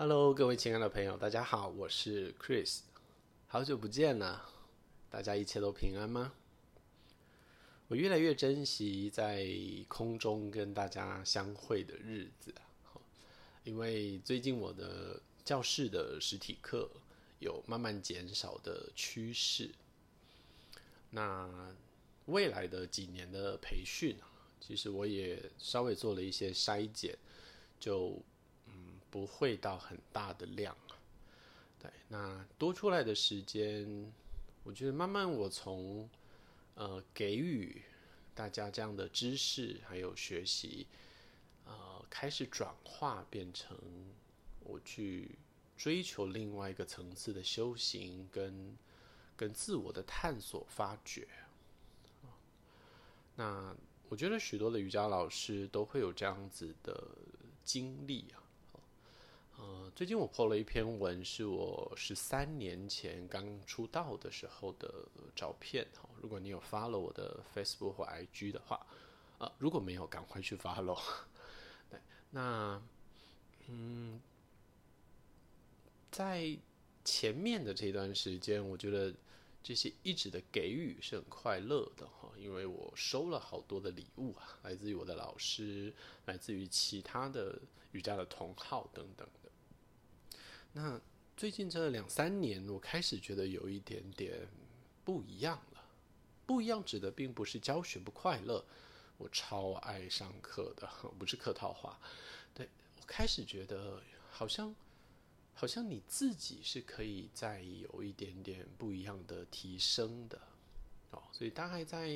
Hello，各位亲爱的朋友，大家好，我是 Chris，好久不见了，大家一切都平安吗？我越来越珍惜在空中跟大家相会的日子，因为最近我的教室的实体课有慢慢减少的趋势，那未来的几年的培训，其实我也稍微做了一些筛减，就。不会到很大的量啊，对，那多出来的时间，我觉得慢慢我从呃给予大家这样的知识还有学习，呃，开始转化变成我去追求另外一个层次的修行跟跟自我的探索发掘。那我觉得许多的瑜伽老师都会有这样子的经历啊。呃，最近我 po 了一篇文，是我十三年前刚出道的时候的照片。哈，如果你有 follow 我的 Facebook 或 IG 的话，呃，如果没有，赶快去 follow。对，那，嗯，在前面的这段时间，我觉得这些一直的给予是很快乐的哈，因为我收了好多的礼物啊，来自于我的老师，来自于其他的瑜伽的同好等等的。那最近这两三年，我开始觉得有一点点不一样了。不一样指的并不是教学不快乐，我超爱上课的，不是客套话。对，我开始觉得好像好像你自己是可以再有一点点不一样的提升的哦。所以大概在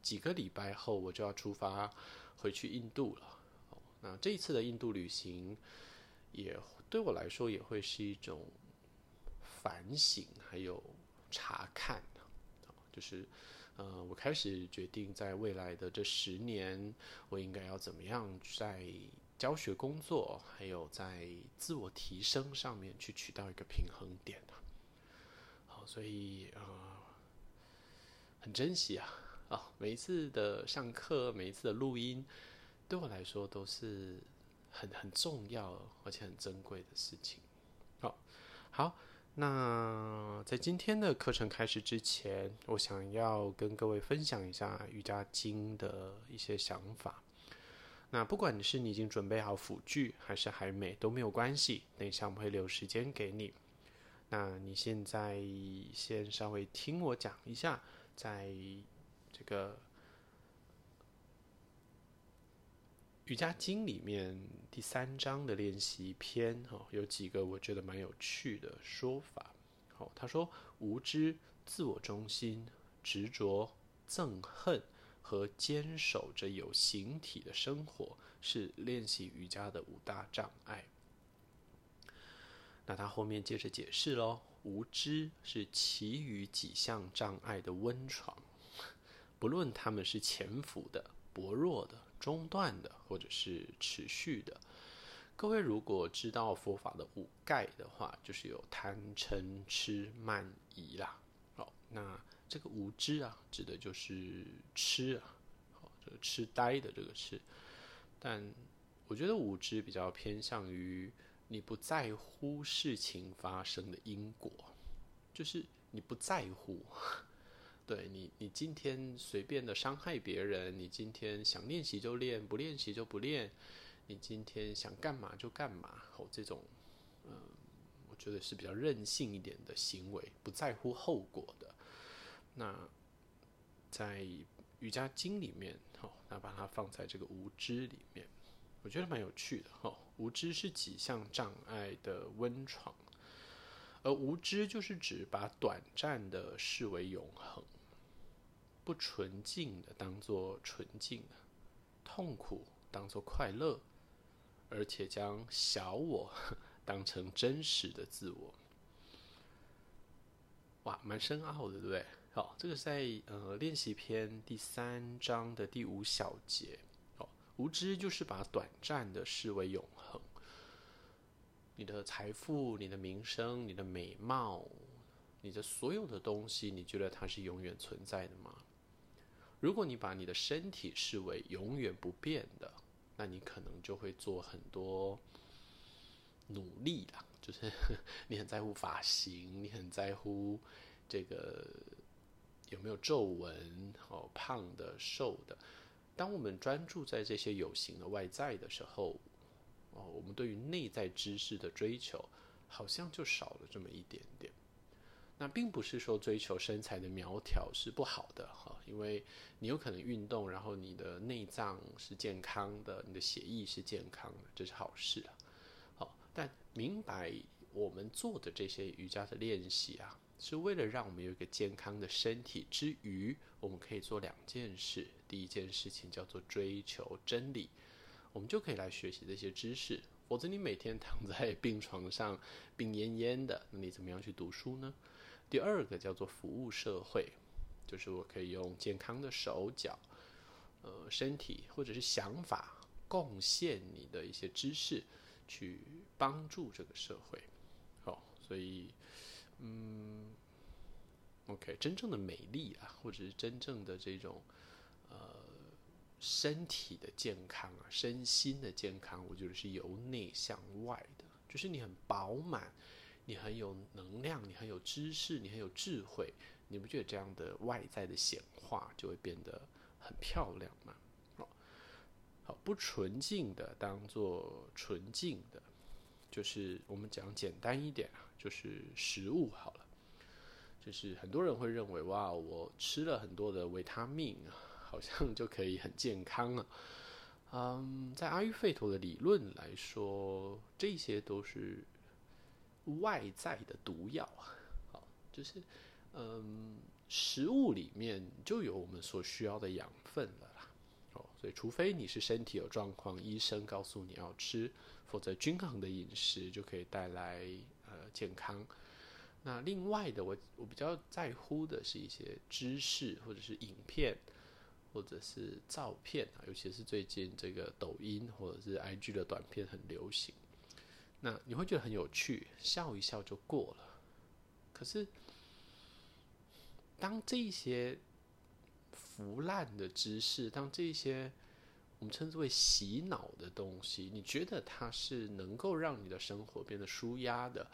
几个礼拜后，我就要出发回去印度了。哦，那这一次的印度旅行也。对我来说也会是一种反省，还有查看，就是，呃，我开始决定在未来的这十年，我应该要怎么样在教学工作，还有在自我提升上面去取到一个平衡点。好，所以呃，很珍惜啊，啊，每一次的上课，每一次的录音，对我来说都是。很很重要而且很珍贵的事情。好，好，那在今天的课程开始之前，我想要跟各位分享一下《瑜伽经》的一些想法。那不管你是你已经准备好辅具，还是还没，都没有关系。等一下我们会留时间给你。那你现在先稍微听我讲一下，在这个。瑜伽经里面第三章的练习篇，哈，有几个我觉得蛮有趣的说法。好，他说：无知、自我中心、执着、憎恨和坚守着有形体的生活，是练习瑜伽的五大障碍。那他后面接着解释喽：无知是其余几项障碍的温床，不论他们是潜伏的。薄弱的、中断的，或者是持续的。各位如果知道佛法的五盖的话，就是有贪嗔痴慢疑啦。好，那这个无知啊，指的就是痴啊，好，这个痴呆的这个痴。但我觉得无知比较偏向于你不在乎事情发生的因果，就是你不在乎。对你，你今天随便的伤害别人，你今天想练习就练，不练习就不练，你今天想干嘛就干嘛，哦，这种，嗯、我觉得是比较任性一点的行为，不在乎后果的。那在瑜伽经里面，哦，那把它放在这个无知里面，我觉得蛮有趣的，哦，无知是几项障碍的温床。而无知就是指把短暂的视为永恒，不纯净的当做纯净的，痛苦当做快乐，而且将小我 当成真实的自我。哇，蛮深奥的，对不对？好，这个在呃练习篇第三章的第五小节。哦，无知就是把短暂的视为永恒。你的财富、你的名声、你的美貌、你的所有的东西，你觉得它是永远存在的吗？如果你把你的身体视为永远不变的，那你可能就会做很多努力啦，就是 你很在乎发型，你很在乎这个有没有皱纹，哦，胖的、瘦的。当我们专注在这些有形的外在的时候，哦，我们对于内在知识的追求好像就少了这么一点点。那并不是说追求身材的苗条是不好的哈，因为你有可能运动，然后你的内脏是健康的，你的血液是健康的，这是好事啊。好，但明白我们做的这些瑜伽的练习啊，是为了让我们有一个健康的身体之余，我们可以做两件事。第一件事情叫做追求真理，我们就可以来学习这些知识。否则你每天躺在 病床上病恹恹的，那你怎么样去读书呢？第二个叫做服务社会，就是我可以用健康的手脚、呃身体或者是想法，贡献你的一些知识，去帮助这个社会。好，所以嗯，OK，真正的美丽啊，或者是真正的这种呃身体的健康啊，身心的健康，我觉得是由内向外的，就是你很饱满。你很有能量，你很有知识，你很有智慧，你不觉得这样的外在的显化就会变得很漂亮吗？好，好，不纯净的当做纯净的，就是我们讲简单一点啊，就是食物好了。就是很多人会认为，哇，我吃了很多的维他命，好像就可以很健康了。嗯，在阿育吠陀的理论来说，这些都是。外在的毒药啊，好，就是，嗯，食物里面就有我们所需要的养分了啦，哦，所以除非你是身体有状况，医生告诉你要吃，否则均衡的饮食就可以带来呃健康。那另外的，我我比较在乎的是一些知识或者是影片或者是照片啊，尤其是最近这个抖音或者是 IG 的短片很流行。那你会觉得很有趣，笑一笑就过了。可是，当这些腐烂的知识，当这些我们称之为洗脑的东西，你觉得它是能够让你的生活变得舒压的，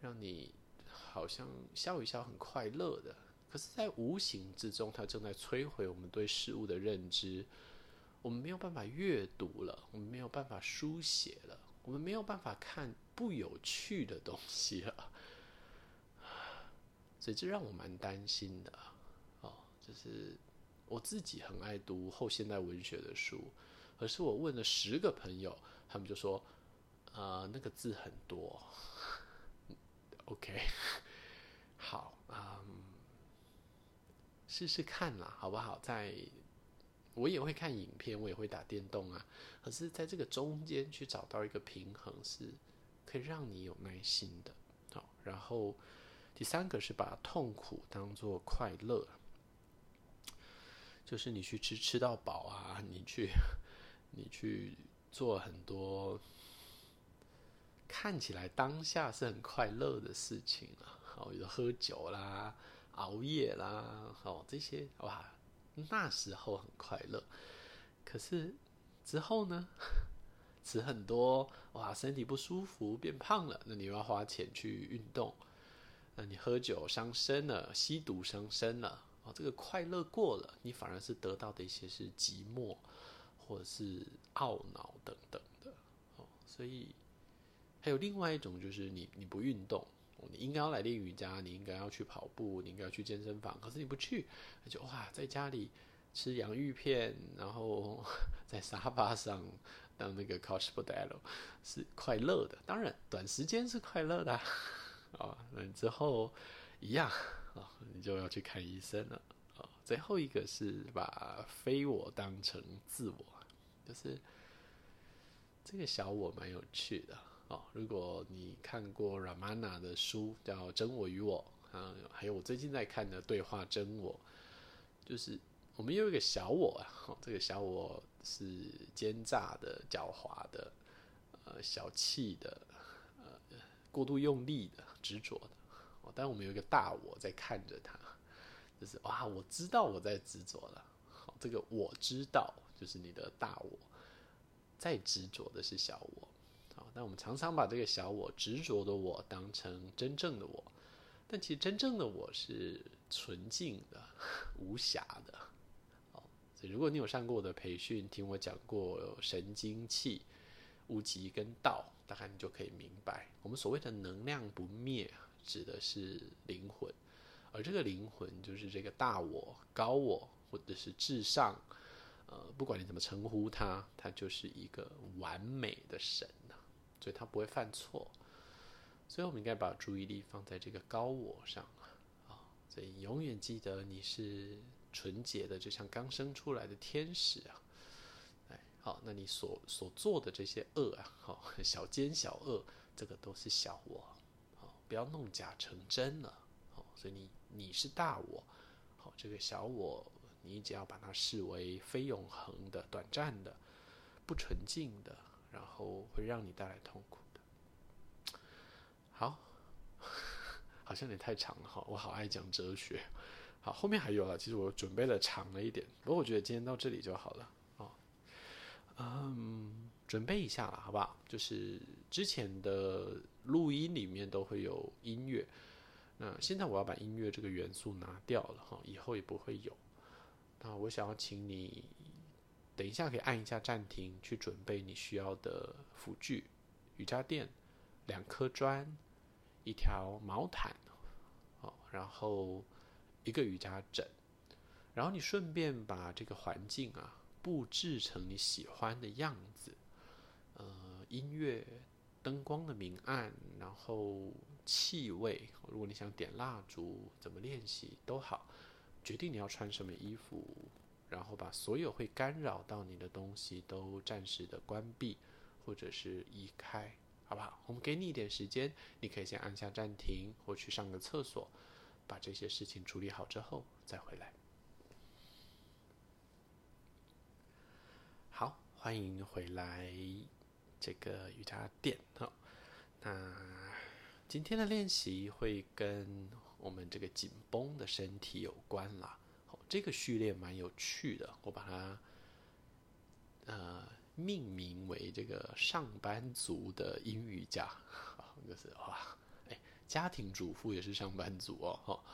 让你好像笑一笑很快乐的。可是，在无形之中，它正在摧毁我们对事物的认知。我们没有办法阅读了，我们没有办法书写了。我们没有办法看不有趣的东西了，所以这让我蛮担心的。哦，就是我自己很爱读后现代文学的书，可是我问了十个朋友，他们就说，呃，那个字很多。OK，好，嗯，试试看啦，好不好？在。我也会看影片，我也会打电动啊。可是，在这个中间去找到一个平衡，是可以让你有耐心的。好，然后第三个是把痛苦当做快乐，就是你去吃吃到饱啊，你去你去做很多看起来当下是很快乐的事情啊。好，比如喝酒啦、熬夜啦，好这些哇。那时候很快乐，可是之后呢？吃很多哇，身体不舒服，变胖了。那你又要花钱去运动，那你喝酒伤身了，吸毒伤身了。哦，这个快乐过了，你反而是得到的一些是寂寞，或者是懊恼等等的。哦，所以还有另外一种，就是你你不运动。你应该要来练瑜伽，你应该要去跑步，你应该要去健身房，可是你不去，就哇，在家里吃洋芋片，然后 在沙发上当那个 couch potato 是快乐的，当然短时间是快乐的啊，哦，那之后一样啊，你就要去看医生了啊。最后一个是把非我当成自我，就是这个小我蛮有趣的。哦，如果你看过 Ramana 的书叫《真我与我》，啊，还有我最近在看的《对话真我》，就是我们有一个小我啊，这个小我是奸诈的、狡猾的、呃，小气的、呃，过度用力的、执着的。哦，但我们有一个大我在看着他，就是哇，我知道我在执着了。好，这个我知道就是你的大我，在执着的是小我。但我们常常把这个小我、执着的我当成真正的我，但其实真正的我是纯净的、无瑕的。哦所以如果你有上过我的培训，听我讲过神经气、无极跟道，大概你就可以明白，我们所谓的能量不灭，指的是灵魂，而这个灵魂就是这个大我、高我，或者是至上。呃，不管你怎么称呼他，他就是一个完美的神，所以他不会犯错。所以我们应该把注意力放在这个高我上啊，所以永远记得你是纯洁的，就像刚生出来的天使啊。哎，好，那你所所做的这些恶啊，好，小奸小恶，这个都是小我，好，不要弄假成真了。好，所以你你是大我，好，这个小我。你只要把它视为非永恒的、短暂的、不纯净的，然后会让你带来痛苦的。好，好像有点太长了哈，我好爱讲哲学。好，后面还有啊，其实我准备了长了一点，不过我觉得今天到这里就好了。哦，嗯，准备一下了，好不好？就是之前的录音里面都会有音乐，那现在我要把音乐这个元素拿掉了哈，以后也不会有。那我想要请你，等一下可以按一下暂停，去准备你需要的辅具：瑜伽垫、两颗砖、一条毛毯，哦，然后一个瑜伽枕，然后你顺便把这个环境啊布置成你喜欢的样子，呃，音乐、灯光的明暗，然后气味，如果你想点蜡烛，怎么练习都好。决定你要穿什么衣服，然后把所有会干扰到你的东西都暂时的关闭，或者是移开，好不好？我们给你一点时间，你可以先按下暂停，或去上个厕所，把这些事情处理好之后再回来。好，欢迎回来这个瑜伽垫。好，那今天的练习会跟。我们这个紧绷的身体有关了，这个序列蛮有趣的，我把它呃命名为这个上班族的英语家，就是哇，哎，家庭主妇也是上班族哦，哈，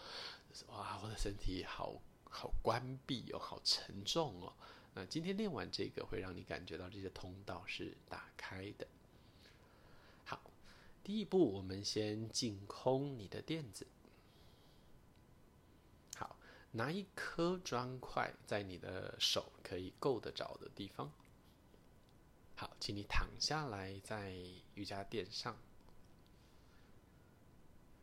哇，我的身体好好关闭哦，好沉重哦，那今天练完这个会让你感觉到这些通道是打开的。好，第一步，我们先净空你的垫子。拿一颗砖块在你的手可以够得着的地方。好，请你躺下来在瑜伽垫上。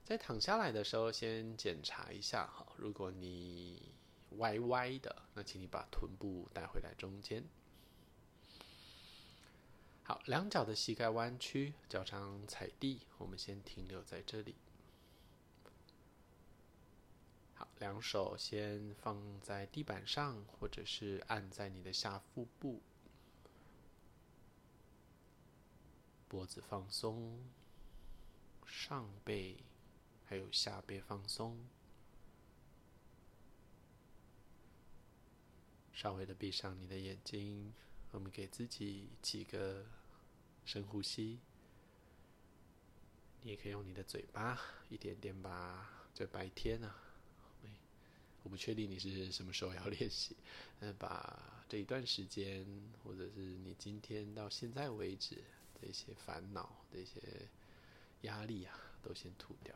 在躺下来的时候，先检查一下哈，如果你歪歪的，那请你把臀部带回来中间。好，两脚的膝盖弯曲，脚掌踩地，我们先停留在这里。两手先放在地板上，或者是按在你的下腹部，脖子放松，上背还有下背放松，稍微的闭上你的眼睛，我们给自己几个深呼吸。你也可以用你的嘴巴一点点把这白天啊。我不确定你是什么时候要练习，嗯，把这一段时间，或者是你今天到现在为止这些烦恼、这些压力啊，都先吐掉。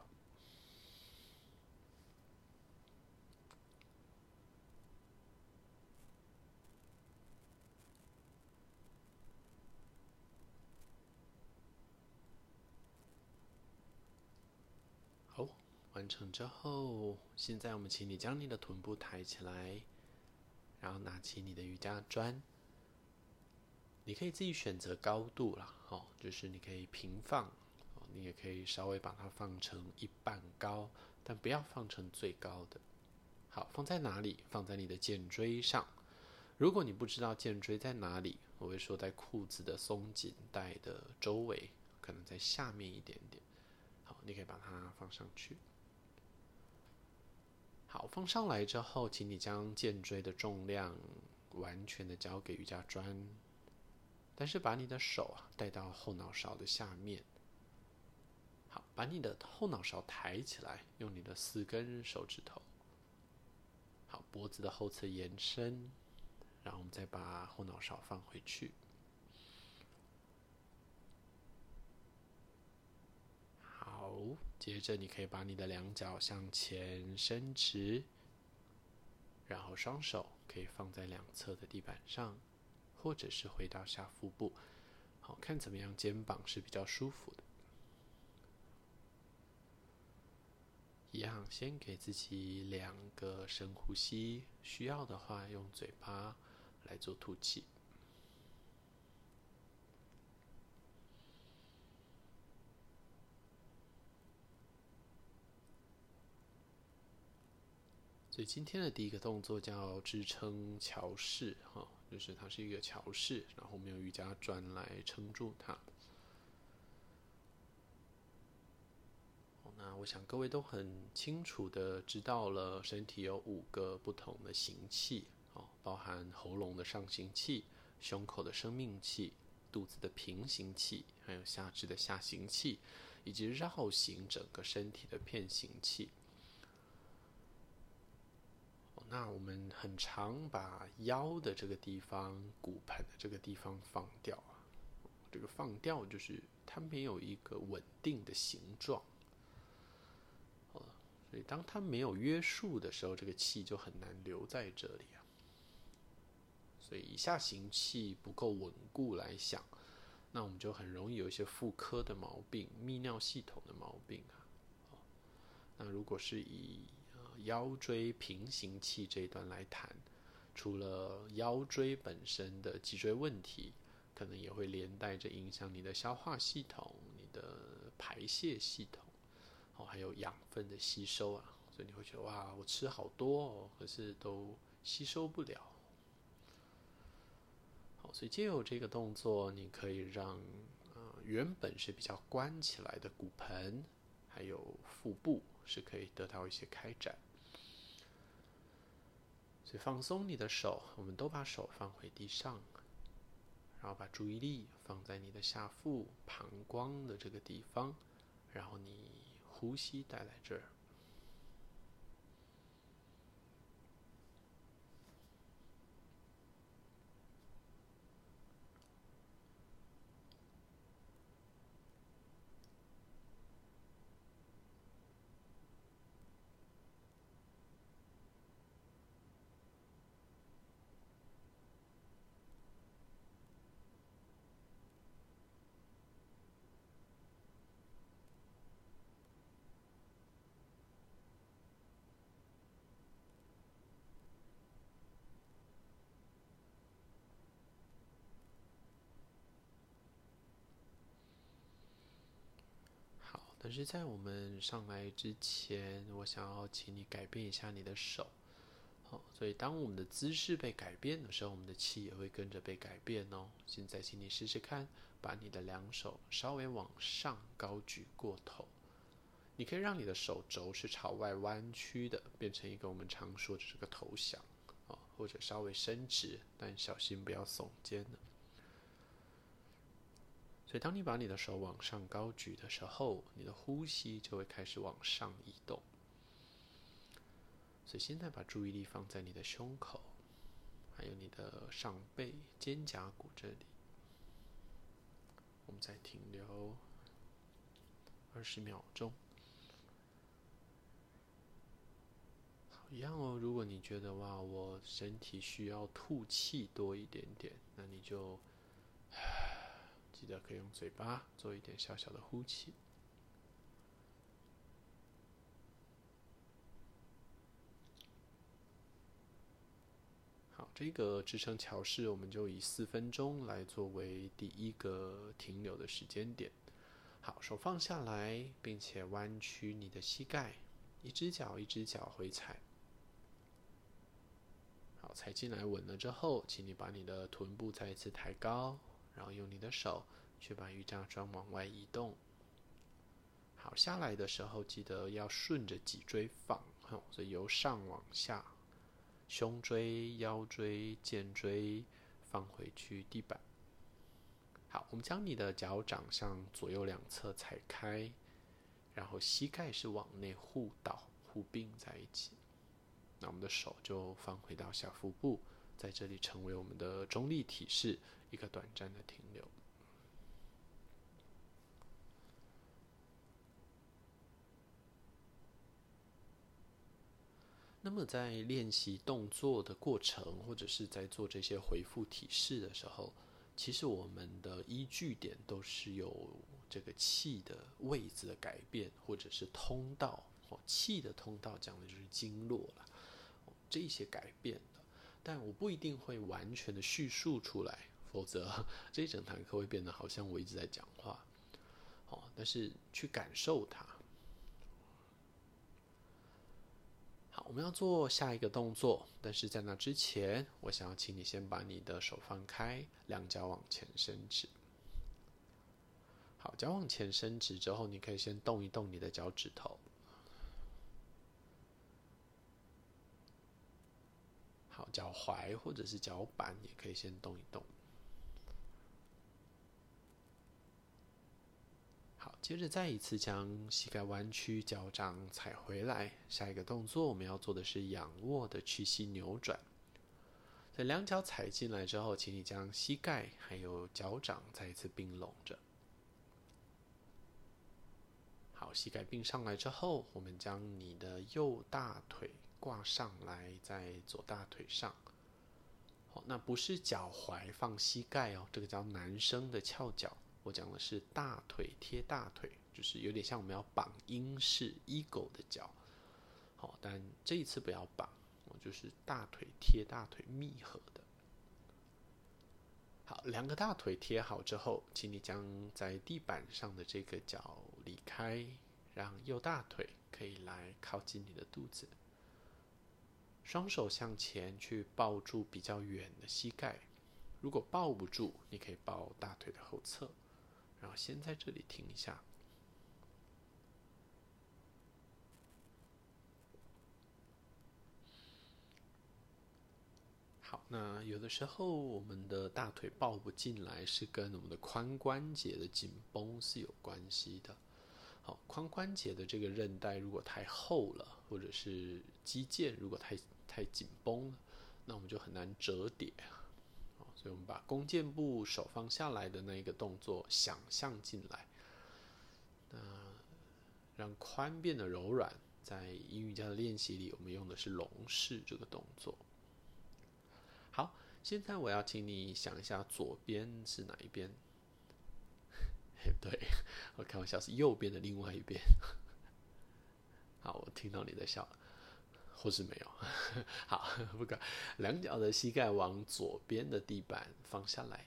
完成之后，现在我们请你将你的臀部抬起来，然后拿起你的瑜伽砖。你可以自己选择高度了，哦，就是你可以平放，哦，你也可以稍微把它放成一半高，但不要放成最高的。好，放在哪里？放在你的肩椎上。如果你不知道肩椎在哪里，我会说在裤子的松紧带的周围，可能在下面一点点。好，你可以把它放上去。好，放上来之后，请你将肩椎的重量完全的交给瑜伽砖，但是把你的手啊带到后脑勺的下面。好，把你的后脑勺抬起来，用你的四根手指头。好，脖子的后侧延伸，然后我们再把后脑勺放回去。接着你可以把你的两脚向前伸直，然后双手可以放在两侧的地板上，或者是回到下腹部。好，看怎么样，肩膀是比较舒服的。一样，先给自己两个深呼吸，需要的话用嘴巴来做吐气。所以今天的第一个动作叫支撑桥式，哈，就是它是一个桥式，然后我们用瑜伽砖来撑住它。那我想各位都很清楚的知道了，身体有五个不同的行气，哦，包含喉咙的上行气、胸口的生命气、肚子的平行气，还有下肢的下行气，以及绕行整个身体的片行气。那我们很常把腰的这个地方、骨盆的这个地方放掉啊，这个放掉就是它没有一个稳定的形状。所以，当它没有约束的时候，这个气就很难留在这里啊。所以，以下行气不够稳固来想，那我们就很容易有一些妇科的毛病、泌尿系统的毛病啊。那如果是以腰椎平行器这一段来谈，除了腰椎本身的脊椎问题，可能也会连带着影响你的消化系统、你的排泄系统。哦，还有养分的吸收啊，所以你会觉得哇，我吃好多哦，可是都吸收不了。好，所以借由这个动作，你可以让呃原本是比较关起来的骨盆，还有腹部是可以得到一些开展。去放松你的手，我们都把手放回地上，然后把注意力放在你的下腹膀胱的这个地方，然后你。呼吸带来这儿。可是，在我们上来之前，我想要请你改变一下你的手。好，所以当我们的姿势被改变的时候，我们的气也会跟着被改变哦。现在，请你试试看，把你的两手稍微往上高举过头。你可以让你的手肘是朝外弯曲的，变成一个我们常说的这个投降啊，或者稍微伸直，但小心不要耸肩呢。所以，当你把你的手往上高举的时候，你的呼吸就会开始往上移动。所以，现在把注意力放在你的胸口，还有你的上背、肩胛骨这里。我们再停留二十秒钟。好，一样哦。如果你觉得哇，我身体需要吐气多一点点，那你就。记得可以用嘴巴做一点小小的呼气。好，这个支撑桥式，我们就以四分钟来作为第一个停留的时间点。好，手放下来，并且弯曲你的膝盖，一只脚一只脚回踩。好，踩进来稳了之后，请你把你的臀部再一次抬高。然后用你的手去把瑜伽砖往外移动。好，下来的时候记得要顺着脊椎放，所以由上往下，胸椎、腰椎、肩椎放回去地板。好，我们将你的脚掌向左右两侧踩开，然后膝盖是往内互倒、互并在一起。那我们的手就放回到小腹部，在这里成为我们的中立体式，一个短暂的停留。那么在练习动作的过程，或者是在做这些回复体式的时候，其实我们的依据点都是有这个气的位置的改变，或者是通道哦，气的通道讲的就是经络了，这些改变的。但我不一定会完全的叙述出来，否则这一整堂课会变得好像我一直在讲话。哦，但是去感受它。好，我们要做下一个动作，但是在那之前，我想要请你先把你的手放开，两脚往前伸直。好，脚往前伸直之后，你可以先动一动你的脚趾头。好，脚踝或者是脚板也可以先动一动。接着再一次将膝盖弯曲，脚掌踩回来。下一个动作我们要做的是仰卧的屈膝扭转。在两脚踩进来之后，请你将膝盖还有脚掌再一次并拢着。好，膝盖并上来之后，我们将你的右大腿挂上来，在左大腿上。好，那不是脚踝放膝盖哦，这个叫男生的翘脚。我讲的是大腿贴大腿，就是有点像我们要绑英式 eagle 的脚，好，但这一次不要绑，我就是大腿贴大腿密合的。好，两个大腿贴好之后，请你将在地板上的这个脚离开，让右大腿可以来靠近你的肚子，双手向前去抱住比较远的膝盖，如果抱不住，你可以抱大腿的后侧。然后先在这里停一下。好，那有的时候我们的大腿抱不进来，是跟我们的髋关节的紧绷是有关系的。好，髋关节的这个韧带如果太厚了，或者是肌腱如果太太紧绷了，那我们就很难折叠。所以我们把弓箭步手放下来的那一个动作想象进来，那让髋变得柔软。在英语家的练习里，我们用的是龙式这个动作。好，现在我要请你想一下，左边是哪一边？对，我开玩笑，是右边的另外一边。好，我听到你在笑了。或是没有，好，不管，两脚的膝盖往左边的地板放下来。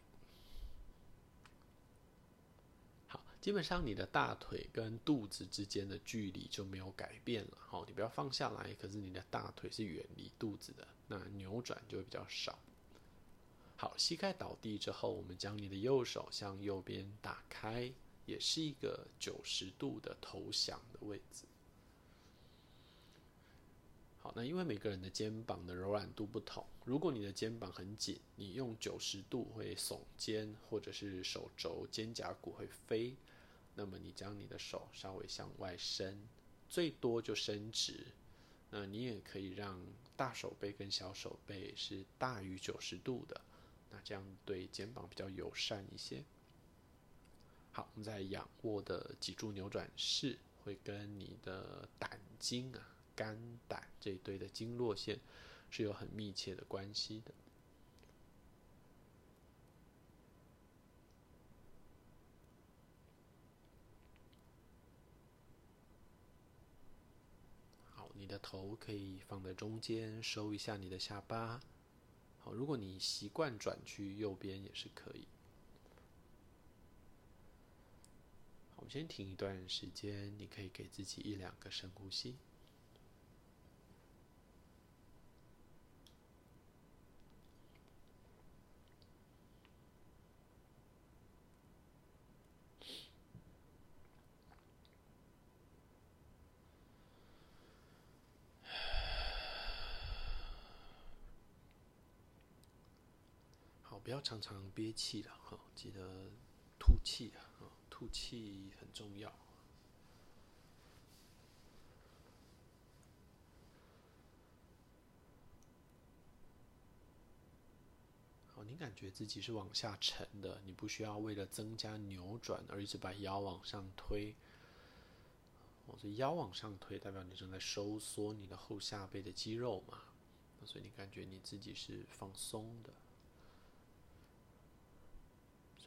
好，基本上你的大腿跟肚子之间的距离就没有改变了。好，你不要放下来，可是你的大腿是远离肚子的，那扭转就会比较少。好，膝盖倒地之后，我们将你的右手向右边打开，也是一个九十度的投降的位置。那因为每个人的肩膀的柔软度不同，如果你的肩膀很紧，你用九十度会耸肩，或者是手肘、肩胛骨会飞。那么你将你的手稍微向外伸，最多就伸直。那你也可以让大手背跟小手背是大于九十度的，那这样对肩膀比较友善一些。好，我们在仰卧的脊柱扭转式会跟你的胆经啊。肝胆这一堆的经络线是有很密切的关系的。好，你的头可以放在中间，收一下你的下巴。好，如果你习惯转去右边也是可以。我们先停一段时间，你可以给自己一两个深呼吸。不常常憋气了哈，记得吐气啊，吐气很重要。好，你感觉自己是往下沉的，你不需要为了增加扭转而一直把腰往上推。哦，所以腰往上推，代表你正在收缩你的后下背的肌肉嘛。所以你感觉你自己是放松的。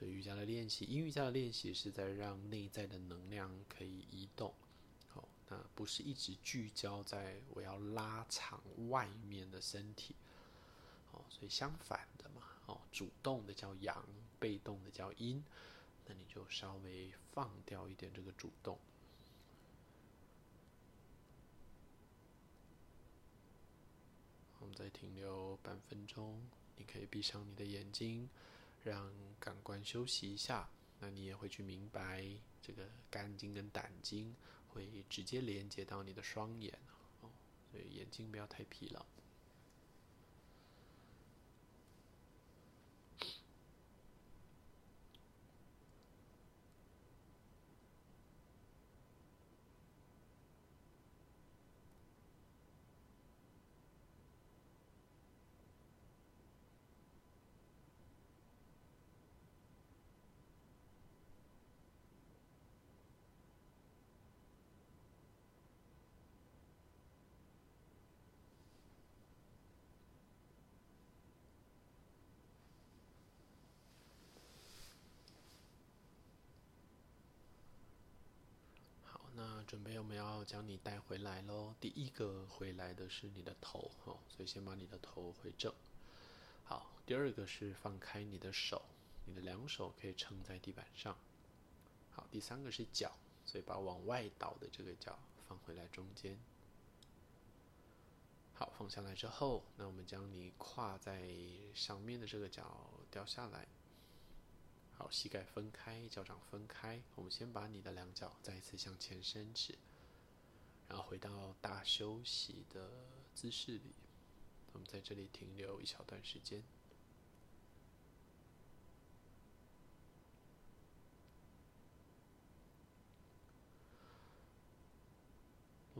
瑜伽的练习，阴瑜伽的练习是在让内在的能量可以移动。好，那不是一直聚焦在我要拉长外面的身体。哦，所以相反的嘛，哦，主动的叫阳，被动的叫阴。那你就稍微放掉一点这个主动。我们再停留半分钟，你可以闭上你的眼睛，让感官休息一下。那你也会去明白，这个肝经跟胆经会直接连接到你的双眼哦，所以眼睛不要太疲劳。准备，我们要将你带回来喽。第一个回来的是你的头，哦，所以先把你的头回正。好，第二个是放开你的手，你的两手可以撑在地板上。好，第三个是脚，所以把往外倒的这个脚放回来中间。好，放下来之后，那我们将你跨在上面的这个脚掉下来。好，膝盖分开，脚掌分开。我们先把你的两脚再一次向前伸直，然后回到大休息的姿势里。我们在这里停留一小段时间。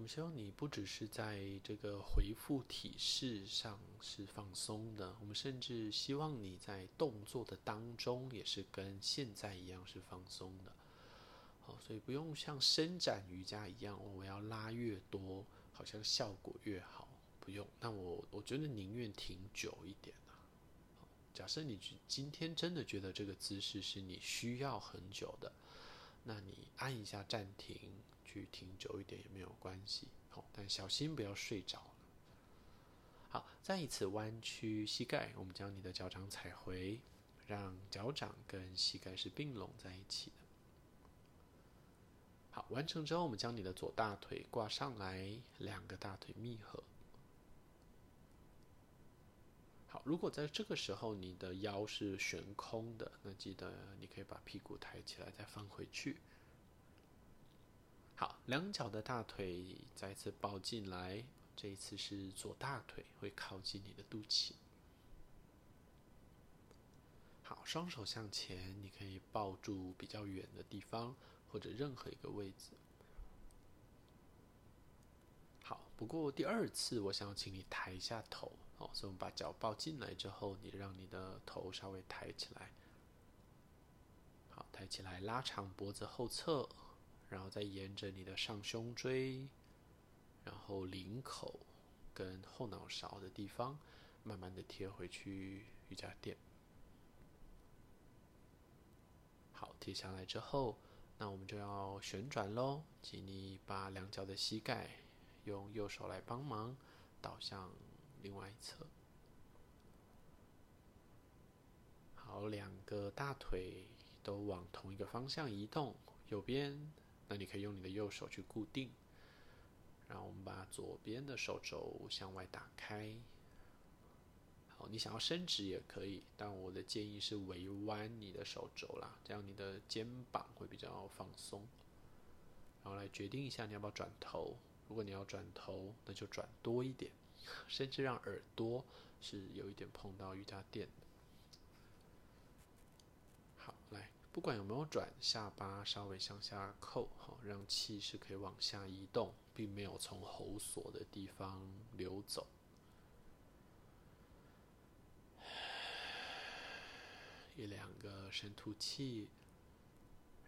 我们希望你不只是在这个回复体式上是放松的，我们甚至希望你在动作的当中也是跟现在一样是放松的。好，所以不用像伸展瑜伽一样，我要拉越多，好像效果越好。不用，那我我觉得宁愿停久一点啊。假设你今天真的觉得这个姿势是你需要很久的，那你按一下暂停。去停久一点也没有关系，好，但小心不要睡着了。好，再一次弯曲膝盖，我们将你的脚掌踩回，让脚掌跟膝盖是并拢在一起的。好，完成之后，我们将你的左大腿挂上来，两个大腿密合。好，如果在这个时候你的腰是悬空的，那记得你可以把屁股抬起来，再放回去。好，两脚的大腿再次抱进来，这一次是左大腿会靠近你的肚脐。好，双手向前，你可以抱住比较远的地方，或者任何一个位置。好，不过第二次我想要请你抬一下头，哦，所以我们把脚抱进来之后，你让你的头稍微抬起来。好，抬起来，拉长脖子后侧。然后再沿着你的上胸椎，然后领口跟后脑勺的地方，慢慢的贴回去瑜伽垫。好，贴下来之后，那我们就要旋转喽。请你把两脚的膝盖用右手来帮忙，倒向另外一侧。好，两个大腿都往同一个方向移动，右边。那你可以用你的右手去固定，然后我们把左边的手肘向外打开。好，你想要伸直也可以，但我的建议是微弯你的手肘啦，这样你的肩膀会比较放松。然后来决定一下你要不要转头，如果你要转头，那就转多一点，甚至让耳朵是有一点碰到瑜伽垫的。好，来不管有没有转，下巴稍微向下扣，好，让气是可以往下移动，并没有从喉锁的地方流走。一两个深吐气，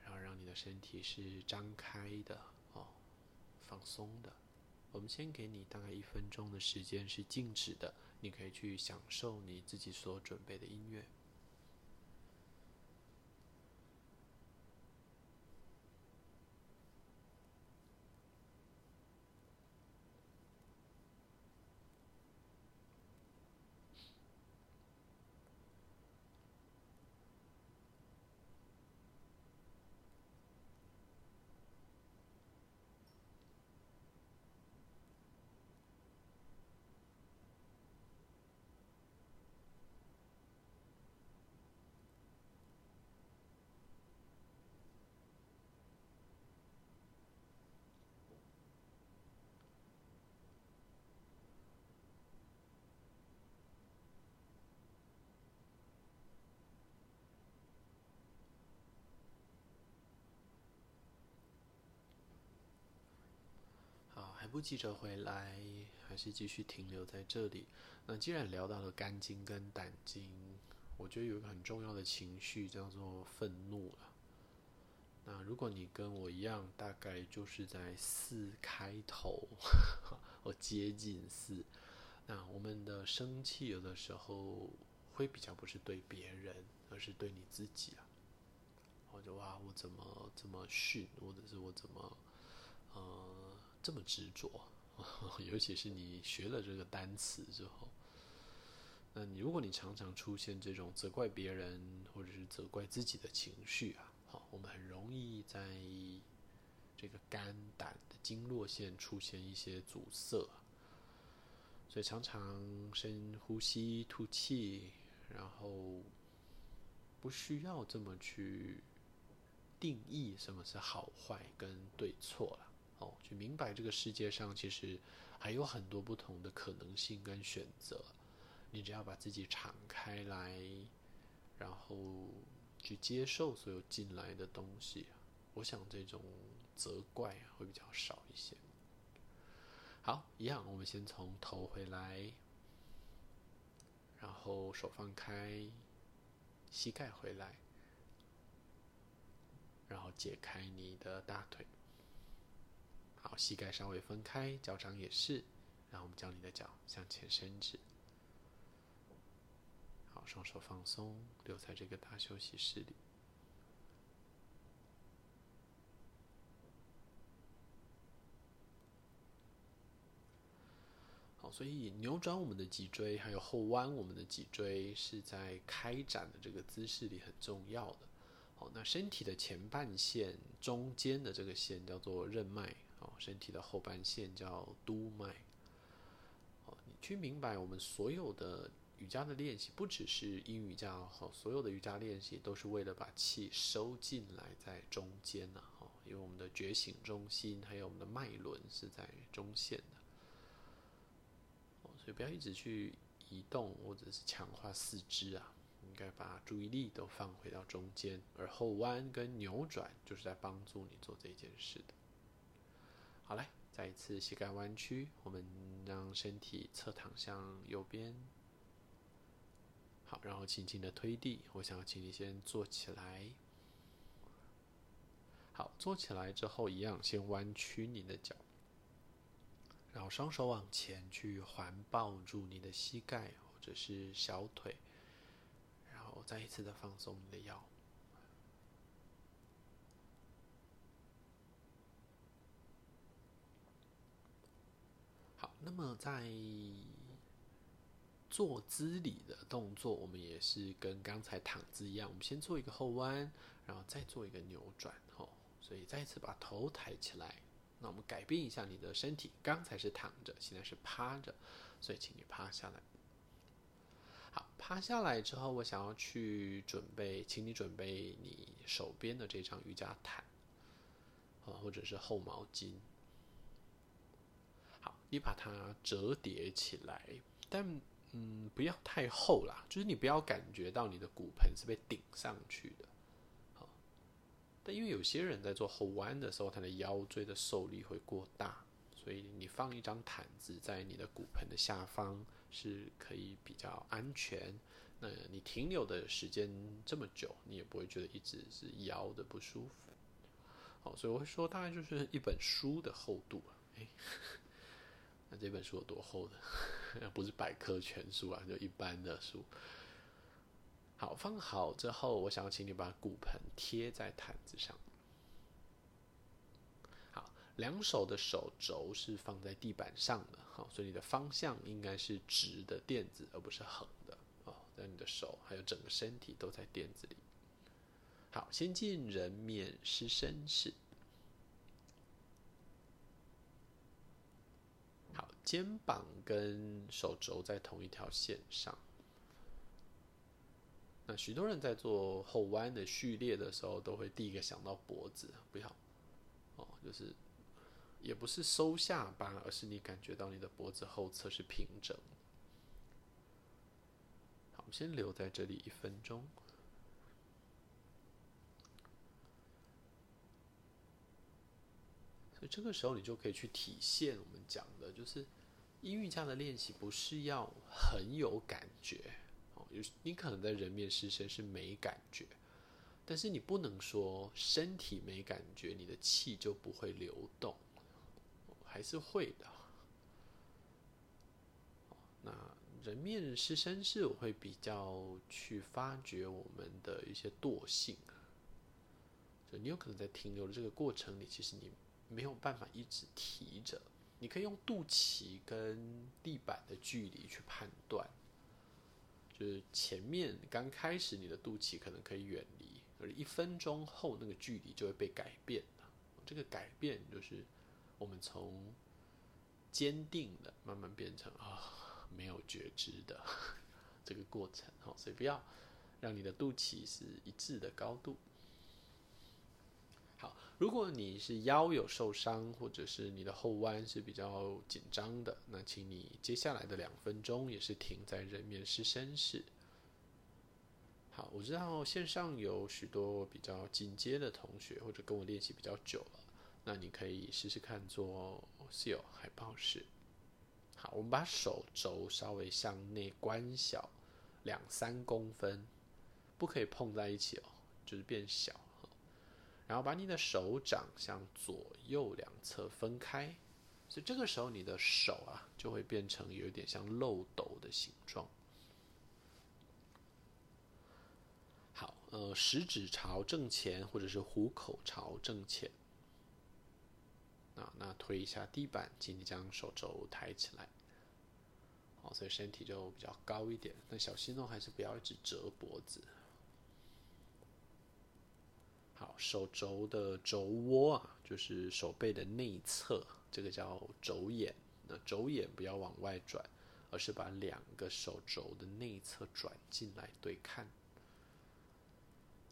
然后让你的身体是张开的哦，放松的。我们先给你大概一分钟的时间是静止的，你可以去享受你自己所准备的音乐。不急着回来，还是继续停留在这里。那既然聊到了肝经跟胆经，我觉得有一个很重要的情绪叫做愤怒了。那如果你跟我一样，大概就是在四开头，我接近四。那我们的生气有的时候会比较不是对别人，而是对你自己啊。我就哇，我怎么这么逊，或者是我怎么，呃。这么执着，尤其是你学了这个单词之后，那你如果你常常出现这种责怪别人或者是责怪自己的情绪啊，好，我们很容易在这个肝胆的经络线出现一些阻塞，所以常常深呼吸吐气，然后不需要这么去定义什么是好坏跟对错了。去明白这个世界上其实还有很多不同的可能性跟选择，你只要把自己敞开来，然后去接受所有进来的东西，我想这种责怪会比较少一些。好，一样，我们先从头回来，然后手放开，膝盖回来，然后解开你的大腿。膝盖稍微分开，脚掌也是。然后我们将你的脚向前伸直。好，双手放松，留在这个大休息室里。好，所以扭转我们的脊椎，还有后弯我们的脊椎，是在开展的这个姿势里很重要的。好，那身体的前半线中间的这个线叫做任脉。身体的后半线叫督脉。哦，你去明白，我们所有的瑜伽的练习，不只是阴瑜伽哦，所有的瑜伽练习都是为了把气收进来在中间呢。哦，因为我们的觉醒中心还有我们的脉轮是在中线的。哦，所以不要一直去移动或者是强化四肢啊，应该把注意力都放回到中间。而后弯跟扭转就是在帮助你做这件事的。好，来，再一次膝盖弯曲，我们让身体侧躺向右边。好，然后轻轻的推地。我想要请你先坐起来。好，坐起来之后一样，先弯曲你的脚，然后双手往前去环抱住你的膝盖或者是小腿，然后再一次的放松你的腰。那么在坐姿里的动作，我们也是跟刚才躺姿一样，我们先做一个后弯，然后再做一个扭转，哦，所以再次把头抬起来。那我们改变一下你的身体，刚才是躺着，现在是趴着，所以请你趴下来。好，趴下来之后，我想要去准备，请你准备你手边的这张瑜伽毯，啊，或者是厚毛巾。你把它折叠起来，但嗯，不要太厚啦，就是你不要感觉到你的骨盆是被顶上去的，好，但因为有些人在做后弯的时候，他的腰椎的受力会过大，所以你放一张毯子在你的骨盆的下方是可以比较安全。那你停留的时间这么久，你也不会觉得一直是腰的不舒服。好，所以我会说，大概就是一本书的厚度。哎，那这本书有多厚的？不是百科全书啊，就一般的书。好，放好之后，我想要请你把骨盆贴在毯子上。好，两手的手肘是放在地板上的，好，所以你的方向应该是直的垫子，而不是横的哦。那你的手还有整个身体都在垫子里。好，先进人面狮身式。好，肩膀跟手肘在同一条线上。那许多人在做后弯的序列的时候，都会第一个想到脖子，不要哦，就是也不是收下巴，而是你感觉到你的脖子后侧是平整。好，我们先留在这里一分钟，这个时候你就可以去体现我们讲的，就是阴瑜伽的练习不是要很有感觉哦，有你可能在人面狮身是没感觉，但是你不能说身体没感觉，你的气就不会流动，还是会的。那。人面狮身是，我会比较去发掘我们的一些惰性。就你有可能在停留的这个过程里，其实你没有办法一直提着。你可以用肚脐跟地板的距离去判断，就是前面刚开始你的肚脐可能可以远离，而一分钟后那个距离就会被改变了。这个改变就是我们从坚定的慢慢变成啊。没有觉知的 这个过程，所以不要让你的肚脐是一致的高度。如果你是腰有受伤，或者是你的后弯是比较紧张的，那请你接下来的两分钟也是停在人面狮身式。好，我知道线上有许多比较进阶的同学，或者跟我练习比较久了，那你可以试试看做 Seal 海豹式。好，我们把手肘稍微向内关小两三公分，不可以碰在一起哦，就是变小。然后把你的手掌向左右两侧分开，所以这个时候你的手啊就会变成有点像漏斗的形状。好，呃，食指朝正前，或者是虎口朝正前。啊，那推一下地板，请你将手肘抬起来，好，所以身体就比较高一点。那小心哦，还是不要一直折脖子。好，手肘的肘窝啊，就是手背的内侧，这个叫肘眼。那肘眼不要往外转，而是把两个手肘的内侧转进来对看。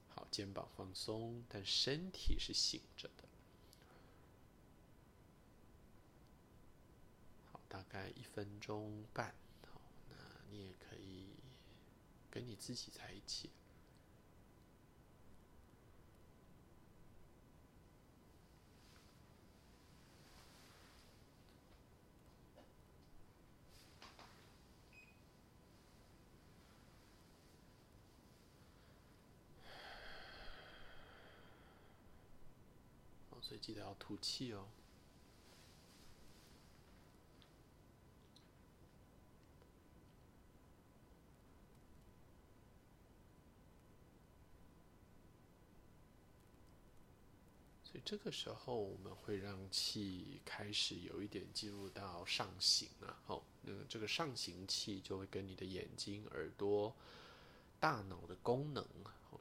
好，肩膀放松，但身体是醒着的。好大概一分钟半，好，那你也可以跟你自己在一起。好，所以记得要吐气哦。所以这个时候，我们会让气开始有一点进入到上行了。哦，那这个上行气就会跟你的眼睛、耳朵、大脑的功能、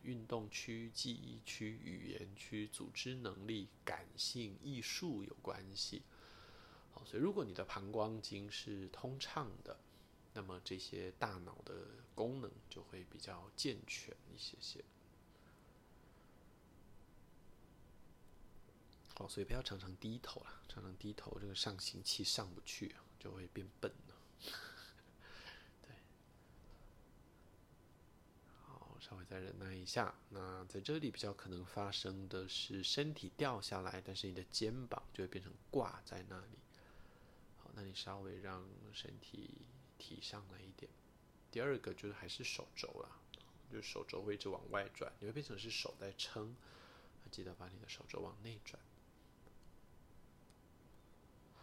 运动区、记忆区、语言区、组织能力、感性、艺术有关系。好，所以如果你的膀胱经是通畅的，那么这些大脑的功能就会比较健全一些些。哦，所以不要常常低头了，常常低头，这个上行气上不去，就会变笨。对，好，稍微再忍耐一下。那在这里比较可能发生的是身体掉下来，但是你的肩膀就会变成挂在那里。好，那你稍微让身体提上来一点。第二个就是还是手肘啦，就是手肘会一直往外转，你会变成是手在撑。记得把你的手肘往内转。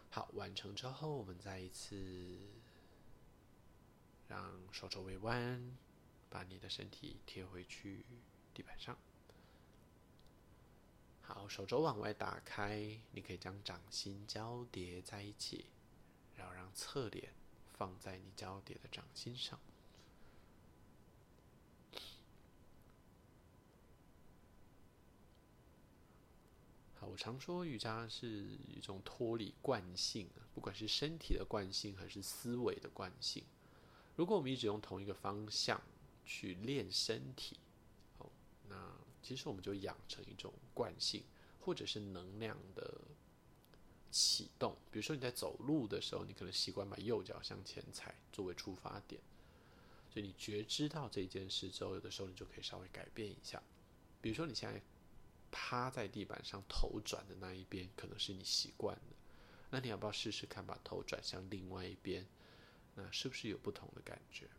好，完成之后，我们再一次让手肘微弯，把你的身体贴回去地板上。好，手肘往外打开，你可以将掌心交叠在一起，然后让侧脸放在你交叠的掌心上。好我常说瑜伽是一种脱离惯性，不管是身体的惯性还是思维的惯性。如果我们一直用同一个方向去练身体，哦，那其实我们就养成一种惯性，或者是能量的启动。比如说你在走路的时候，你可能习惯把右脚向前踩作为出发点，所以你觉知到这件事之后，有的时候你就可以稍微改变一下。比如说你现在。趴在地板上，头转的那一边可能是你习惯的，那你要不要试试看，把头转向另外一边？那是不是有不同的感觉？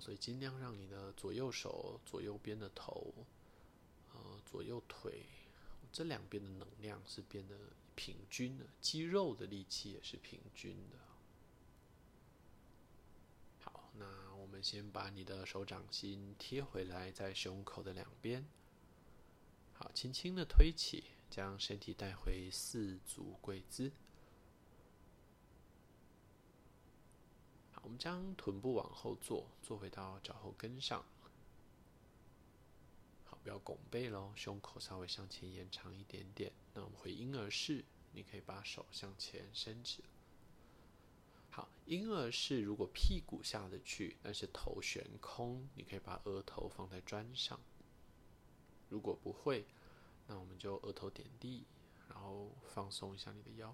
所以尽量让你的左右手、左右边的头、呃，左右腿这两边的能量是变得平均的，肌肉的力气也是平均的。好，那我们先把你的手掌心贴回来，在胸口的两边。好，轻轻的推起，将身体带回四足跪姿。好，我们将臀部往后坐，坐回到脚后跟上。好，不要拱背喽，胸口稍微向前延长一点点。那我们回婴儿式，你可以把手向前伸直。好，婴儿式如果屁股下得去，但是头悬空，你可以把额头放在砖上。如果不会，那我们就额头点地，然后放松一下你的腰。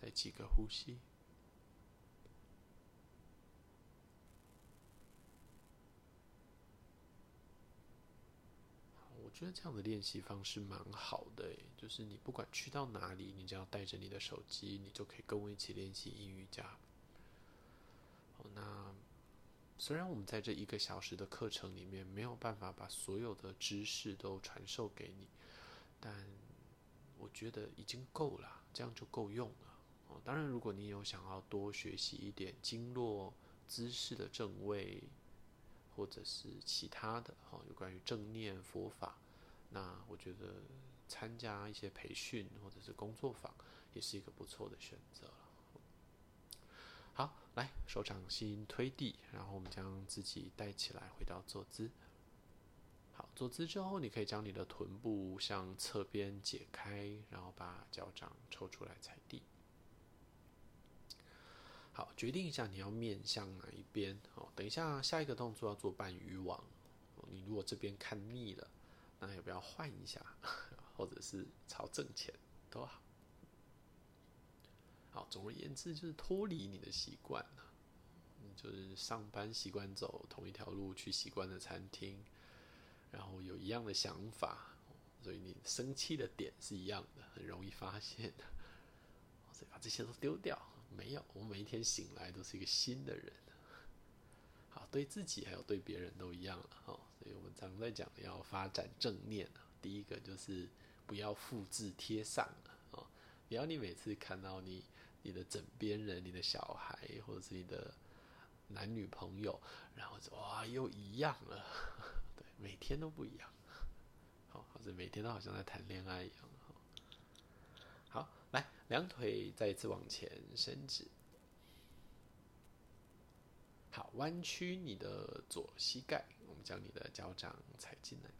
再几个呼吸。我觉得这样的练习方式蛮好的，就是你不管去到哪里，你只要带着你的手机，你就可以跟我一起练习阴瑜伽。那虽然我们在这一个小时的课程里面没有办法把所有的知识都传授给你，但我觉得已经够了，这样就够用了。哦当然，如果你有想要多学习一点经络姿势的正位，或者是其他的哈，有关于正念佛法。那我觉得参加一些培训或者是工作坊也是一个不错的选择。好，来，手掌心推地，然后我们将自己带起来，回到坐姿。好，坐姿之后，你可以将你的臀部向侧边解开，然后把脚掌抽出来踩地。好，决定一下你要面向哪一边。哦，等一下下一个动作要做半鱼网。你如果这边看腻了。那要不要换一下，或者是朝正前都好。好，总而言之就是脱离你的习惯了。你就是上班习惯走同一条路去习惯的餐厅，然后有一样的想法，所以你生气的点是一样的，很容易发现的。所以把这些都丢掉，没有，我每一天醒来都是一个新的人。好，对自己还有对别人都一样了。哦。所以我们常在讲要发展正念，第一个就是不要复制贴上啊，哦，你要你每次看到你你的枕边人、你的小孩或者是你的男女朋友，然后说哇又一样了，对，每天都不一样，好，或者每天都好像在谈恋爱一样，两腿再一次往前伸直。好，弯曲你的左膝盖，我们将你的脚掌踩进来。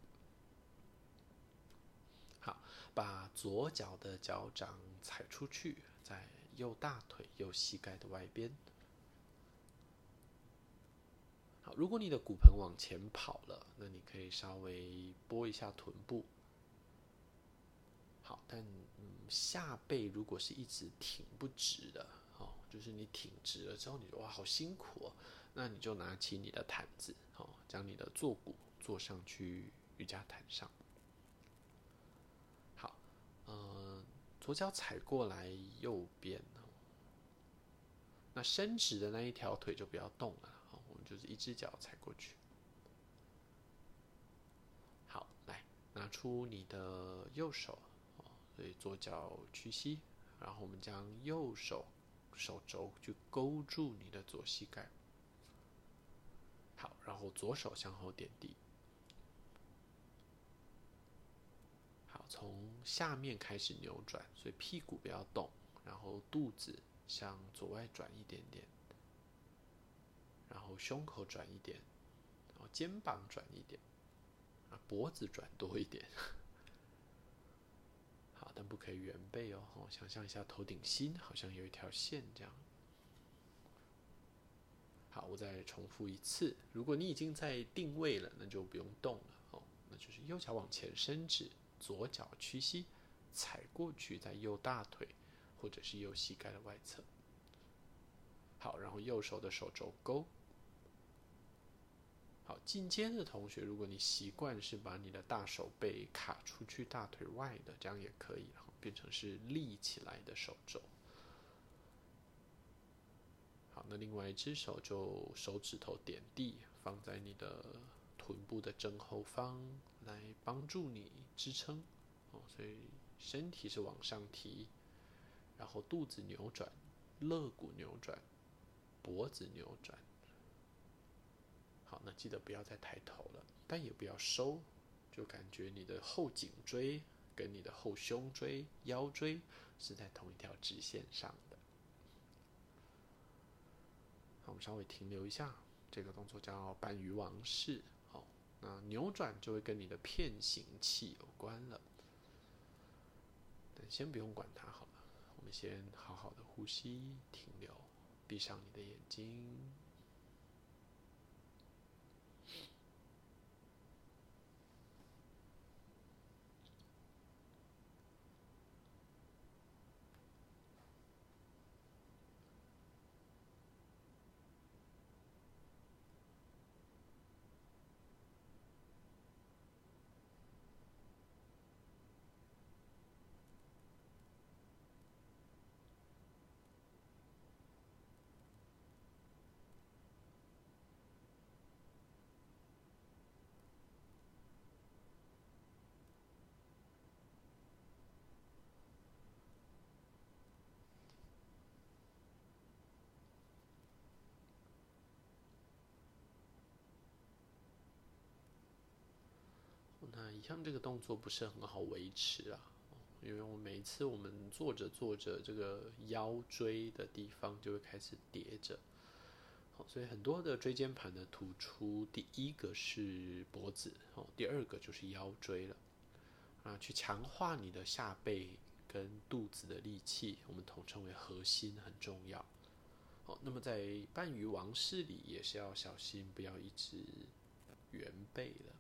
好，把左脚的脚掌踩出去，在右大腿、右膝盖的外边。好，如果你的骨盆往前跑了，那你可以稍微拨一下臀部。好，但，下背如果是一直挺不直的，哦，就是你挺直了之后，你哇，好辛苦哦，那你就拿起你的毯子，哦，将你的坐骨坐上去瑜伽毯上。好，嗯，左脚踩过来右边，那伸直的那一条腿就不要动了。我们就是一只脚踩过去。好，来拿出你的右手，所以左脚屈膝，然后我们将右手手肘去勾住你的左膝盖。好，然后左手向后点地。好，从下面开始扭转，所以屁股不要动，然后肚子向左外转一点点。然后胸口转一点，然后肩膀转一点，啊，脖子转多一点。但不可以圆背哦。想象一下头顶心好像有一条线这样。好，我再重复一次。如果你已经在定位了，那就不用动了哦。那就是右脚往前伸直，左脚屈膝，踩过去在右大腿或者是右膝盖的外侧。好，然后右手的手肘勾。好，进阶的同学，如果你习惯是把你的大手背卡出去大腿外的，这样也可以，然后变成是立起来的手肘。好，那另外一只手就手指头点地，放在你的臀部的正后方，来帮助你支撑。哦，所以身体是往上提，然后肚子扭转，肋骨扭转，脖子扭转。好，那记得不要再抬头了，但也不要收，就感觉你的后颈椎跟你的后胸椎、腰椎是在同一条直线上的。好，我们稍微停留一下，这个动作叫半鱼王式。好，那扭转就会跟你的片形器有关了，但先不用管它好了，我们先好好的呼吸，停留，闭上你的眼睛。以上这个动作不是很好维持啊，因为我每次我们坐着坐着，这个腰椎的地方就会开始叠着，好，所以很多的椎间盘的突出，第一个是脖子，哦，第二个就是腰椎了，啊，去强化你的下背跟肚子的力气，我们统称为核心很重要，好，那么在半鱼王式里也是要小心，不要一直圆背了。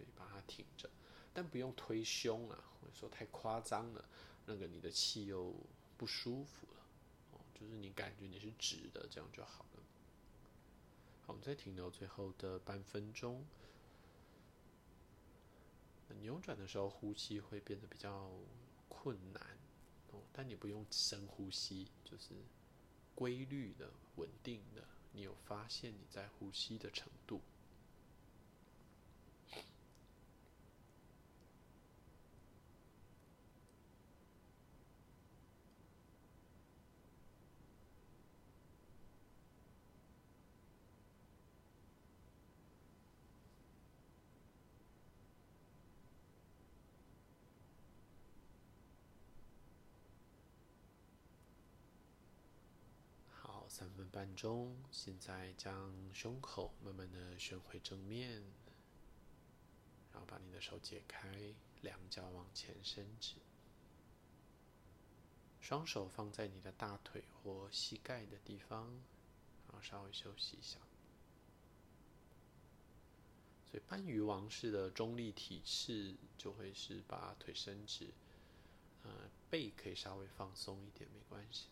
所以把它挺着，但不用推胸啊，或者说太夸张了，那个你的气又不舒服了，哦，就是你感觉你是直的，这样就好了。好，我们再停留最后的半分钟。扭转的时候，呼吸会变得比较困难，哦，但你不用深呼吸，就是规律的、稳定的。你有发现你在呼吸的程度？三分半钟，现在将胸口慢慢的旋回正面，然后把你的手解开，两脚往前伸直，双手放在你的大腿或膝盖的地方，然后稍微休息一下。所以半鱼王式的中立体式就会是把腿伸直，呃，背可以稍微放松一点，没关系。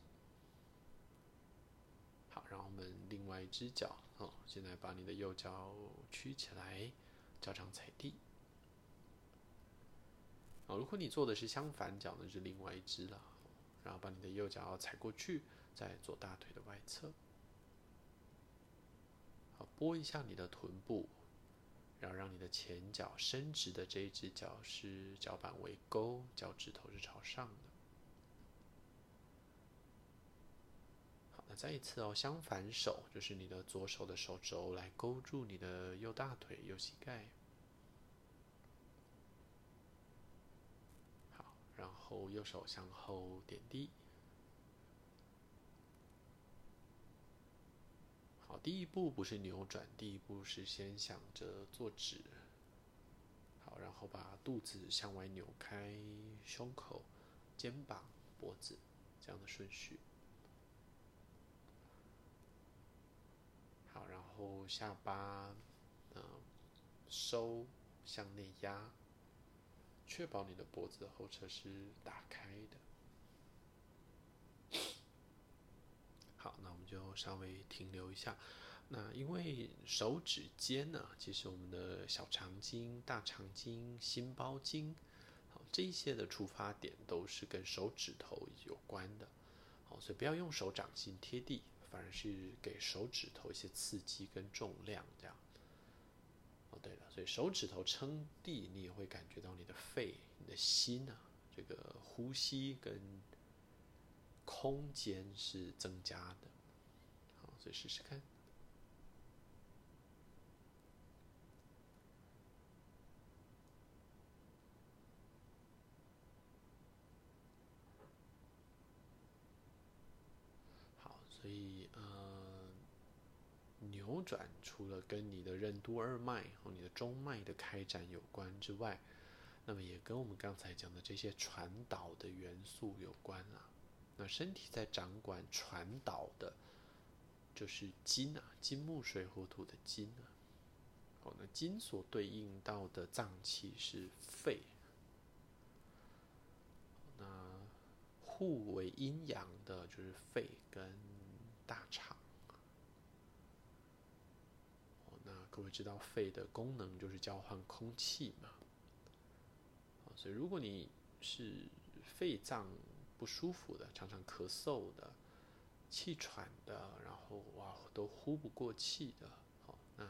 然后我们另外一只脚，哦，现在把你的右脚曲起来，脚掌踩地。啊，如果你做的是相反脚，那是另外一只了。然后把你的右脚踩过去，在左大腿的外侧。好，拨一下你的臀部。然后让你的前脚伸直的这一只脚是脚板为勾，脚趾头是朝上的。好，那再一次哦，相反手就是你的左手的手肘来勾住你的右大腿、右膝盖。好，然后右手向后点地。好第一步不是扭转，第一步是先想着坐直，好，然后把肚子向外扭开，胸口、肩膀、脖子这样的顺序。好，然后下巴，嗯，收向内压，确保你的脖子后侧是打开的。好，那我们就稍微停留一下。那因为手指尖呢，其实我们的小肠经、大肠经、心包经，好，这些的出发点都是跟手指头有关的。好，所以不要用手掌心贴地，反而是给手指头一些刺激跟重量，这样。哦，对了，所以手指头撑地，你也会感觉到你的肺、你的心啊，这个呼吸跟空间是增加的。好，所以试试看。所以，呃，扭转除了跟你的任督二脉和你的中脉的开展有关之外，那么也跟我们刚才讲的这些传导的元素有关啊。那身体在掌管传导的，就是金啊，金木水火土的金啊。哦，那金所对应到的脏器是肺。那互为阴阳的，就是肺跟。大肠，哦，那各位知道肺的功能就是交换空气嘛？所以如果你是肺脏不舒服的，常常咳嗽的、气喘的，然后哇都呼不过气的，好，那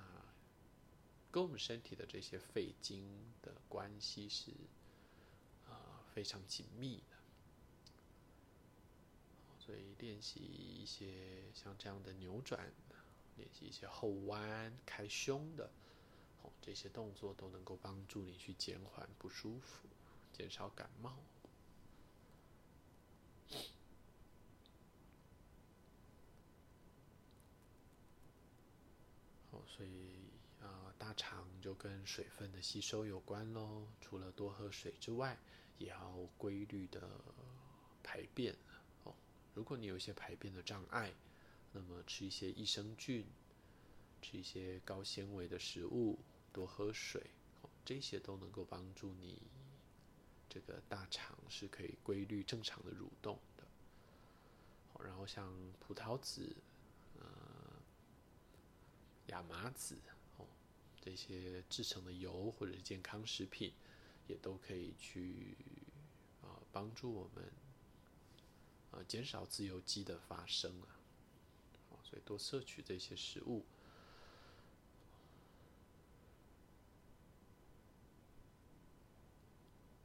跟我们身体的这些肺经的关系是啊非常紧密的。所以练习一些像这样的扭转，练习一些后弯、开胸的，哦，这些动作都能够帮助你去减缓不舒服，减少感冒。好，所以啊，大肠就跟水分的吸收有关喽。除了多喝水之外，也要规律的排便哦。如果你有一些排便的障碍，那么吃一些益生菌，吃一些高纤维的食物，多喝水，这些都能够帮助你这个大肠是可以规律正常的蠕动的。然后像葡萄籽、呃亚麻籽哦这些制成的油或者是健康食品，也都可以去啊帮助我们。呃，减少自由基的发生啊，所以多摄取这些食物。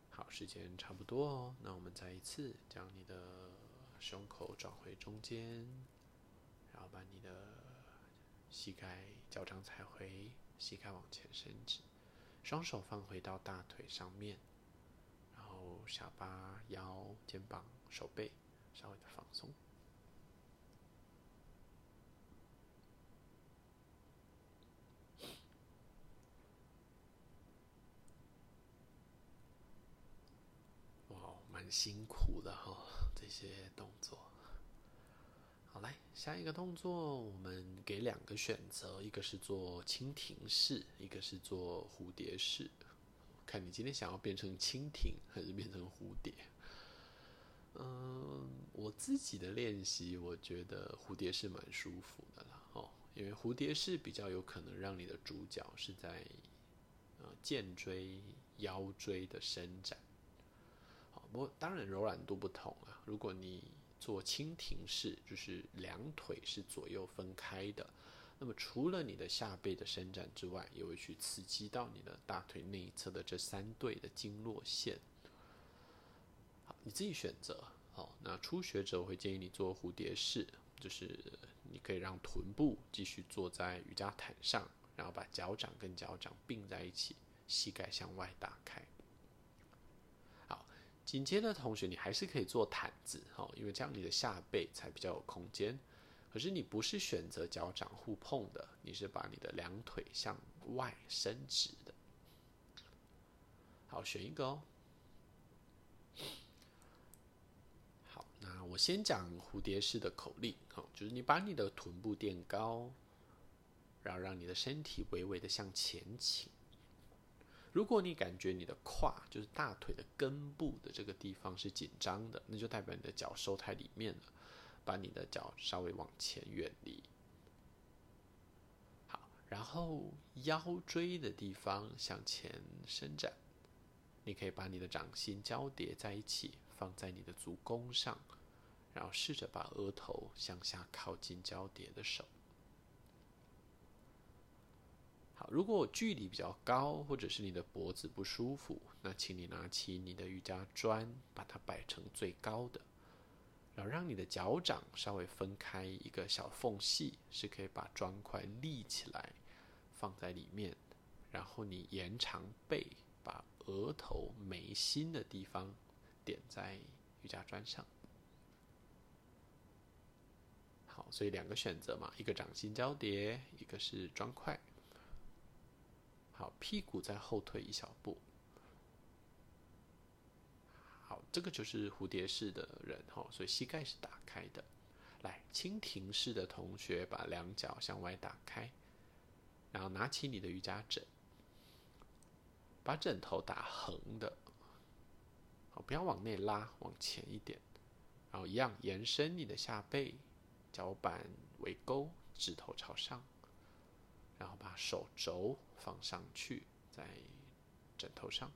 好，时间差不多哦，那我们再一次将你的胸口转回中间，然后把你的膝盖、脚掌踩回，膝盖往前伸直，双手放回到大腿上面，然后下巴、腰、肩膀、手背。稍微的放松。哇，蛮辛苦的哈，这些动作。好，来，下一个动作我们给两个选择，一个是做蜻蜓式，一个是做蝴蝶式。看你今天想要变成蜻蜓还是变成蝴蝶。嗯，我自己的练习，我觉得蝴蝶式蛮舒服的啦。哦，因为蝴蝶式比较有可能让你的主角是在呃肩椎、腰椎的伸展。当然柔软度不同啊。如果你做蜻蜓式，就是两腿是左右分开的，那么除了你的下背的伸展之外，也会去刺激到你的大腿内侧的这三对的经络线。好，你自己选择。好，那初学者我会建议你做蝴蝶式，就是你可以让臀部继续坐在瑜伽毯上，然后把脚掌跟脚掌并在一起，膝盖向外打开。紧接着，同学，你还是可以做毯子，哦，因为这样你的下背才比较有空间。可是你不是选择脚掌互碰的，你是把你的两腿向外伸直的。好，选一个哦。好，那我先讲蝴蝶式的口令，哦，就是你把你的臀部垫高，然后让你的身体微微的向前倾。如果你感觉你的胯，就是大腿的根部的这个地方是紧张的，那就代表你的脚收太里面了，把你的脚稍微往前远离。好，然后腰椎的地方向前伸展，你可以把你的掌心交叠在一起，放在你的足弓上，然后试着把额头向下靠近交叠的手。如果距离比较高，或者是你的脖子不舒服，那请你拿起你的瑜伽砖，把它摆成最高的，然后让你的脚掌稍微分开一个小缝隙，是可以把砖块立起来放在里面。然后你延长背，把额头眉心的地方点在瑜伽砖上。好，所以两个选择嘛，一个掌心交叠，一个是砖块。好，屁股再后退一小步。好，这个就是蝴蝶式的人哈，所以膝盖是打开的。来，蜻蜓式的同学把两脚向外打开，然后拿起你的瑜伽枕，把枕头打横的，好，不要往内拉，往前一点，然后一样延伸你的下背，脚板为勾，指头朝上。然后把手肘放上去，在枕头上。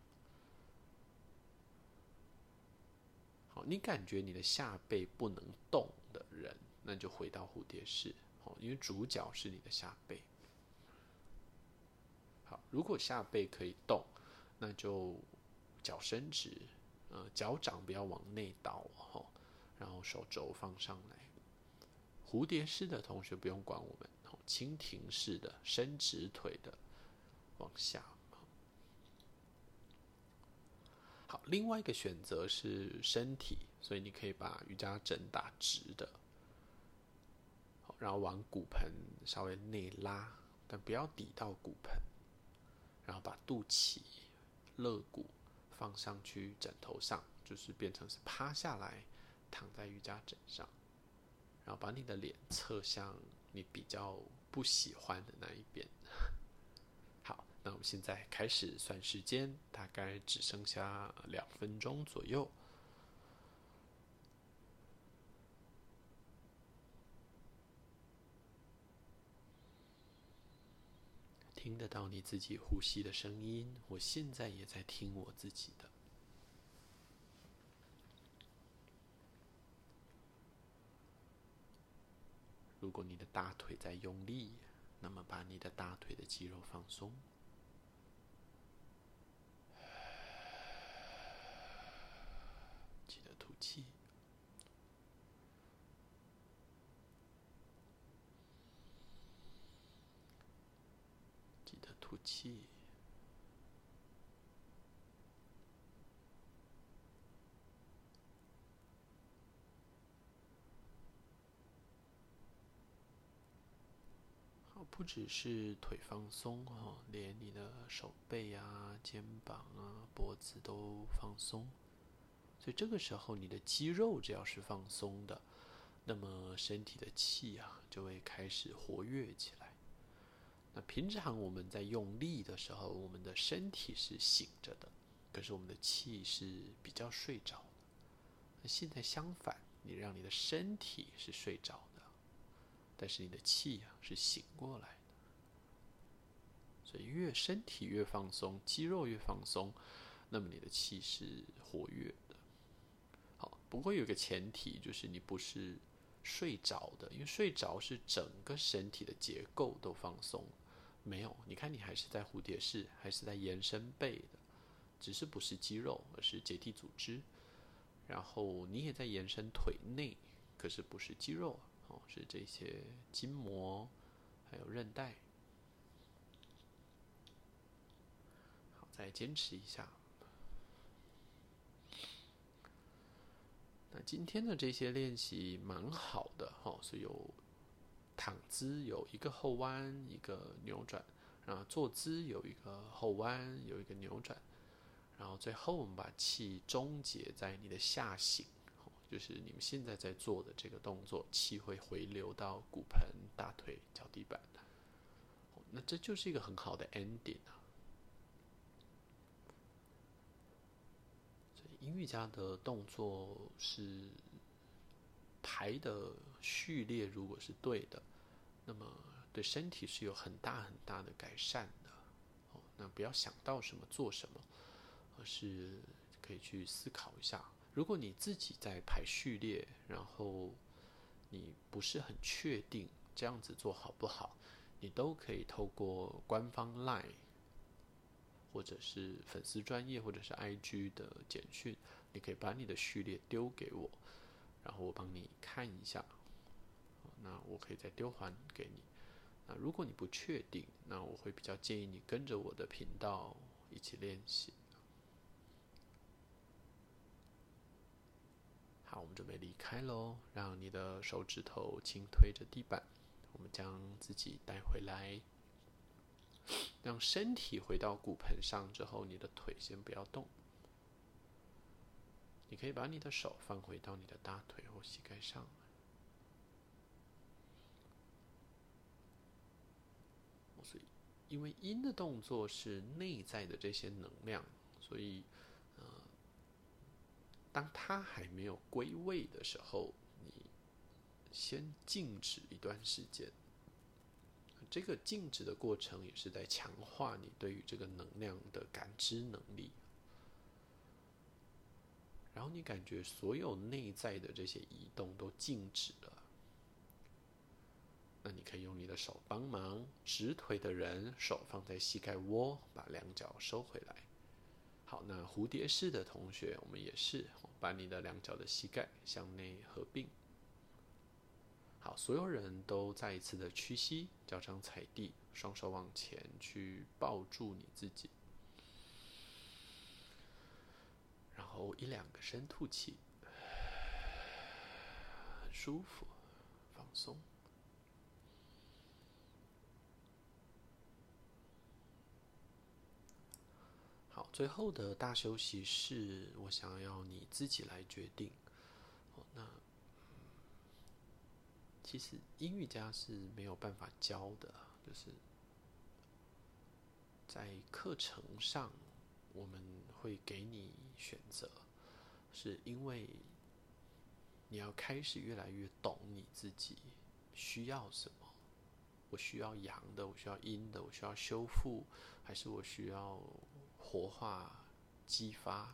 好，你感觉你的下背不能动的人，那就回到蝴蝶式。好，因为主角是你的下背。好，如果下背可以动，那就脚伸直，呃，脚掌不要往内倒，哈，然后手肘放上来。蝴蝶式的同学不用管我们。蜻蜓式的伸直腿的往下，好，另外一个选择是身体，所以你可以把瑜伽枕打直的，好，然后往骨盆稍微内拉，但不要抵到骨盆，然后把肚脐、肋骨放上去枕头上，就是变成是趴下来躺在瑜伽枕上，然后把你的脸侧向你比较不喜欢的那一边。好，那我们现在开始算时间，大概只剩下两分钟左右。听得到你自己呼吸的声音，我现在也在听我自己的。如果你的大腿在用力，那么把你的大腿的肌肉放松，记得吐气，记得吐气。不只是腿放松哈，连你的手背啊、肩膀啊、脖子都放松。所以这个时候，你的肌肉只要是放松的，那么身体的气啊就会开始活跃起来。那平常我们在用力的时候，我们的身体是醒着的，可是我们的气是比较睡着的。那现在相反，你让你的身体是睡着，但是你的气啊是醒过来的。所以越身体越放松，肌肉越放松，那么你的气是活跃的。好，不过有个前提，就是你不是睡着的，因为睡着是整个身体的结构都放松。没有，你看你还是在蝴蝶式，还是在延伸背的，只是不是肌肉，而是结缔组织。然后你也在延伸腿内，可是不是肌肉哦，是这些筋膜还有韧带。再坚持一下。那今天的这些练习蛮好的哈，是有躺姿，有一个后弯，一个扭转；然后坐姿有一个后弯，有一个扭转；然后最后我们把气终结在你的下行，就是你们现在在做的这个动作，气会回流到骨盆、大腿、脚底板。那这就是一个很好的 ending 啊。所以音乐家的动作是排的序列，如果是对的，那么对身体是有很大很大的改善的。哦，那不要想到什么做什么，而是可以去思考一下。如果你自己在排序列，然后你不是很确定这样子做好不好，你都可以透过官方 LINE。或者是粉丝专业，或者是 IG 的简讯，你可以把你的序列丢给我，然后我帮你看一下，那我可以再丢还给你。那如果你不确定，那我会比较建议你跟着我的频道一起练习。好，我们准备离开喽，让你的手指头轻推着地板，我们将自己带回来。让身体回到骨盆上之后，你的腿先不要动。你可以把你的手放回到你的大腿或膝盖上。所以，因为阴的动作是内在的这些能量，所以，当它还没有归位的时候，你先静止一段时间。这个静止的过程也是在强化你对于这个能量的感知能力，然后你感觉所有内在的这些移动都静止了，那你可以用你的手帮忙。直腿的人手放在膝盖窝，把两脚收回来。好，那蝴蝶式的同学，我们也是把你的两脚的膝盖向内合并。好，所有人都再一次的屈膝，脚掌踩地，双手往前去抱住你自己，然后一两个深吐气，很舒服，放松。好，最后的大休息是我想要你自己来决定。那。其实阴瑜伽是没有办法教的，就是在课程上我们会给你选择，是因为你要开始越来越懂你自己需要什么。我需要阳的，我需要阴的，我需要修复，还是我需要活化、激发？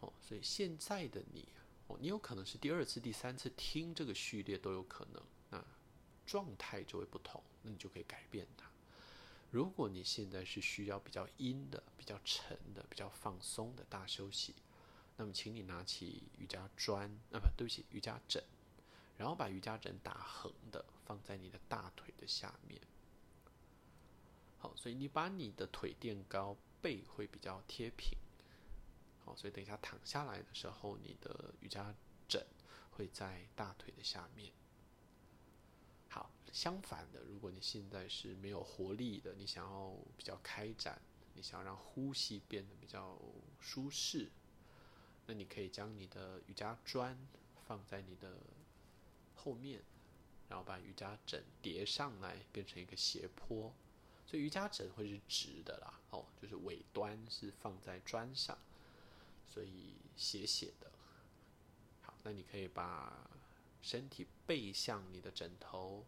哦，所以现在的你。哦你有可能是第二次、第三次听这个序列都有可能，那状态就会不同，那你就可以改变它。如果你现在是需要比较阴的、比较沉的、比较放松的大休息，那么请你拿起瑜伽砖，啊不，对不起，瑜伽枕，然后把瑜伽枕打横的放在你的大腿的下面。好，所以你把你的腿垫高，背会比较贴平。好，所以等一下躺下来的时候，你的瑜伽枕会在大腿的下面。好，相反的，如果你现在是没有活力的，你想要比较开展，你想要让呼吸变得比较舒适，那你可以将你的瑜伽砖放在你的后面，然后把瑜伽枕叠上来，变成一个斜坡。所以瑜伽枕会是直的啦，哦，就是尾端是放在砖上，所以斜斜的。好，那你可以把身体背向你的枕头，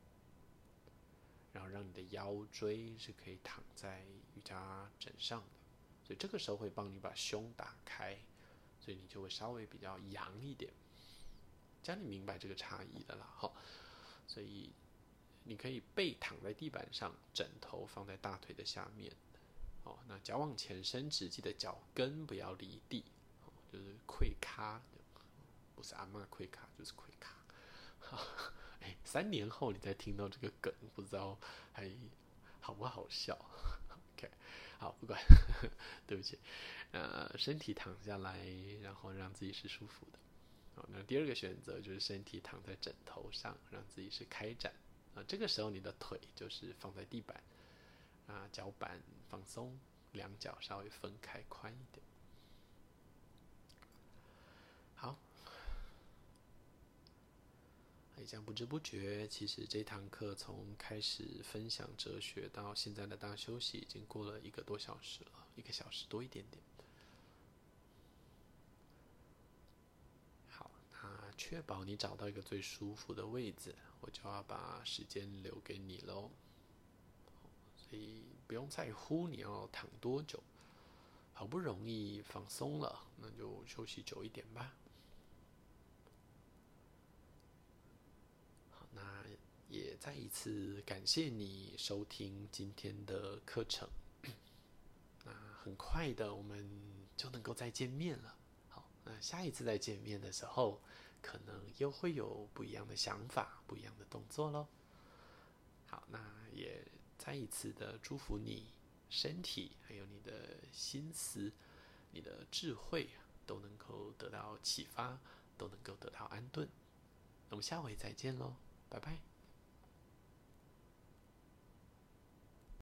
然后让你的腰椎是可以躺在瑜伽枕上的，所以这个时候会帮你把胸打开，所以你就会稍微比较阳一点。这样你明白这个差异的啦，好，所以。你可以背躺在地板上，枕头放在大腿的下面，哦，那脚往前伸直，记得脚跟不要离地，哦，就是跪咖，不是阿嬷跪咖，就是跪卡。好，哎，三年后你再听到这个梗，不知道还好不好笑？OK，好，不管，对不起，呃，身体躺下来，然后让自己是舒服的。好，那第二个选择就是身体躺在枕头上，让自己是开展。啊，这个时候你的腿就是放在地板，啊，脚板放松，两脚稍微分开宽一点。好，哎，这样不知不觉，其实这堂课从开始分享哲学到现在的大休息，已经过了一个多小时了，一个小时多一点点。好，那确保你找到一个最舒服的位置。我就要把时间留给你喽，所以不用在乎你要躺多久，好不容易放松了，那就休息久一点吧。好，那也再一次感谢你收听今天的课程。那很快的，我们就能够再见面了。好，那下一次再见面的时候。可能又会有不一样的想法，不一样的动作喽。好，那也再一次的祝福你，身体还有你的心思、你的智慧都能够得到启发，都能够得到安顿。那我们下回再见喽，拜拜。